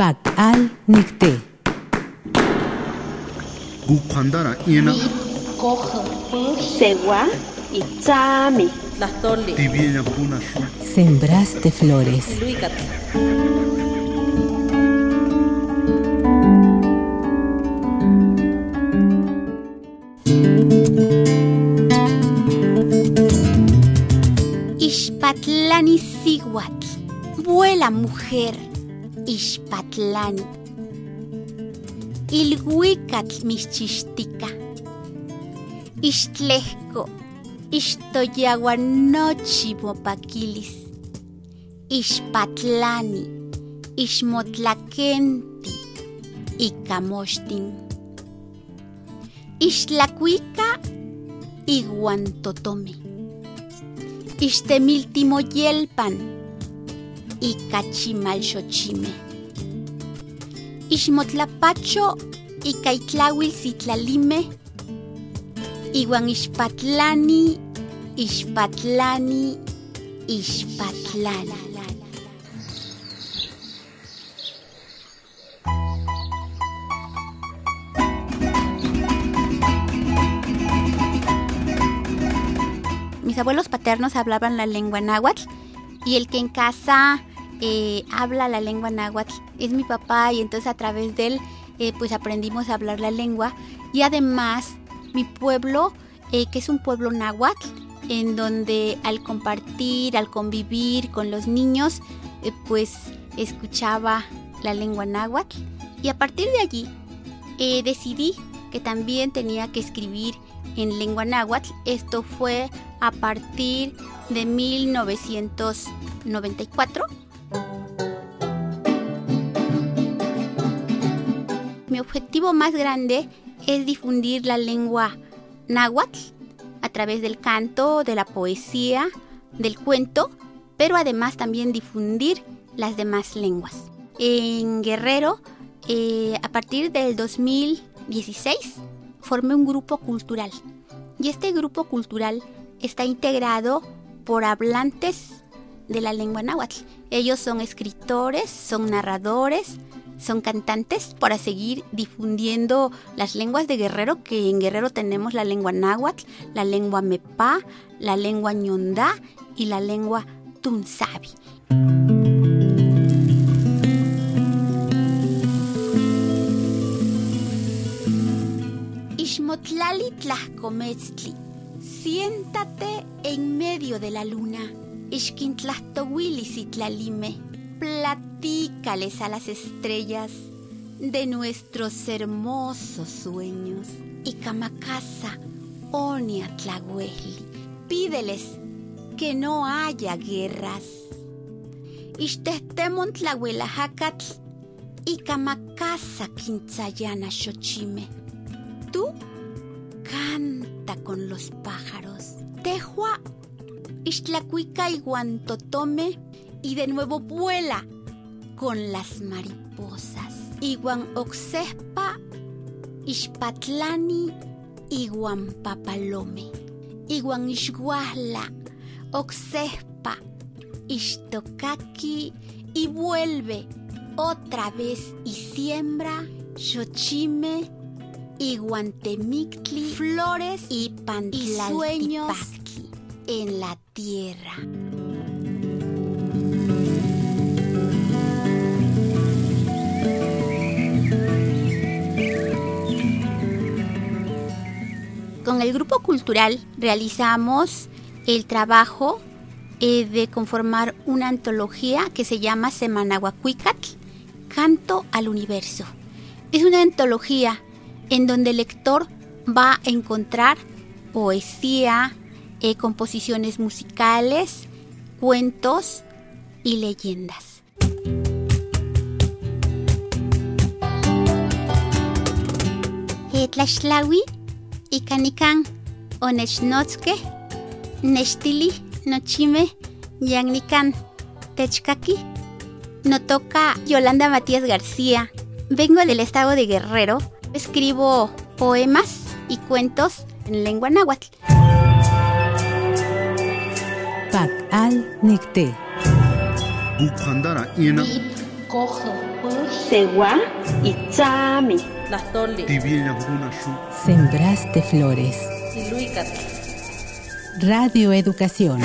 Pak al Nicté. Gukhandara ina Sewa y shu Sembraste flores. Ixpatlani Siguatl. Vuela mujer. Ixpatlani. Ilhuicatl mischixtica. Ixtlejco. Ixtoyaguanochi mopaquilis. Ixpatlani. Ixmotlakenti. Icamochtin. Ixtlacuica. Iguantotomi. Ixtemiltimoyelpan. Icachimalxochime. Ixmotlapacho Icaitlauil Citlalime. Iwan Ixpatlani. Ixpatlani. Ixpatlani. Mis abuelos paternos hablaban la lengua náhuatl y el que en casa eh, habla la lengua náhuatl es mi papá y entonces a través de él eh, pues aprendimos a hablar la lengua y además mi pueblo eh, que es un pueblo náhuatl en donde al compartir, al convivir con los niños pues escuchaba la lengua náhuatl y a partir de allí decidí que también tenía que escribir en lengua náhuatl. Esto fue a partir de 1994. Mi objetivo más grande es difundir la lengua náhuatl a través del canto, de la poesía, del cuento, pero además también difundir las demás lenguas. En Guerrero, eh, a partir del 2016, formé un grupo cultural. Y este grupo cultural está integrado por hablantes de la lengua náhuatl. Ellos son escritores, son narradores, son cantantes para seguir difundiendo las lenguas de Guerrero, que en Guerrero tenemos la lengua náhuatl, la lengua mepá, la lengua ñondá y la lengua tunzabi. Ixmotlali tlahcometztli, siéntate en medio de la luna. Ixquintlahtowili citlalime, platícales a las estrellas de nuestros hermosos sueños. Icamacasa, onia tlahueli, pídeles que no haya guerras. Ixtehtemon tlahuelajacatl, icamacasa quintzayana xochime. Tú canta con los pájaros. Tejua, Ixtlacuica y Guantotome y de nuevo vuela con las mariposas. Iguan Oxespa, Ixpatlani, Iguan Papalome. Iguan Ixguahla, Oxespa, Ixtocaki y vuelve otra vez y siembra Xochime, Iguantemictli, flores y sueños en la tierra. Con el grupo cultural realizamos el trabajo eh, de conformar una antología que se llama Semanahuacuicatl, Canto al Universo. Es una antología en donde el lector va a encontrar poesía, eh, composiciones musicales, cuentos y leyendas. Tlaxtlawi y canican onechnotske, nechtili, nochime, yagnican, techkaki. No toca Yolanda Matías García. Vengo del estado de Guerrero. Escribo poemas y cuentos en lengua náhuatl. Pak al Nicté. Gukhandara ina coge pues sewa una shu. Sembraste flores. iluicat Radio Educación.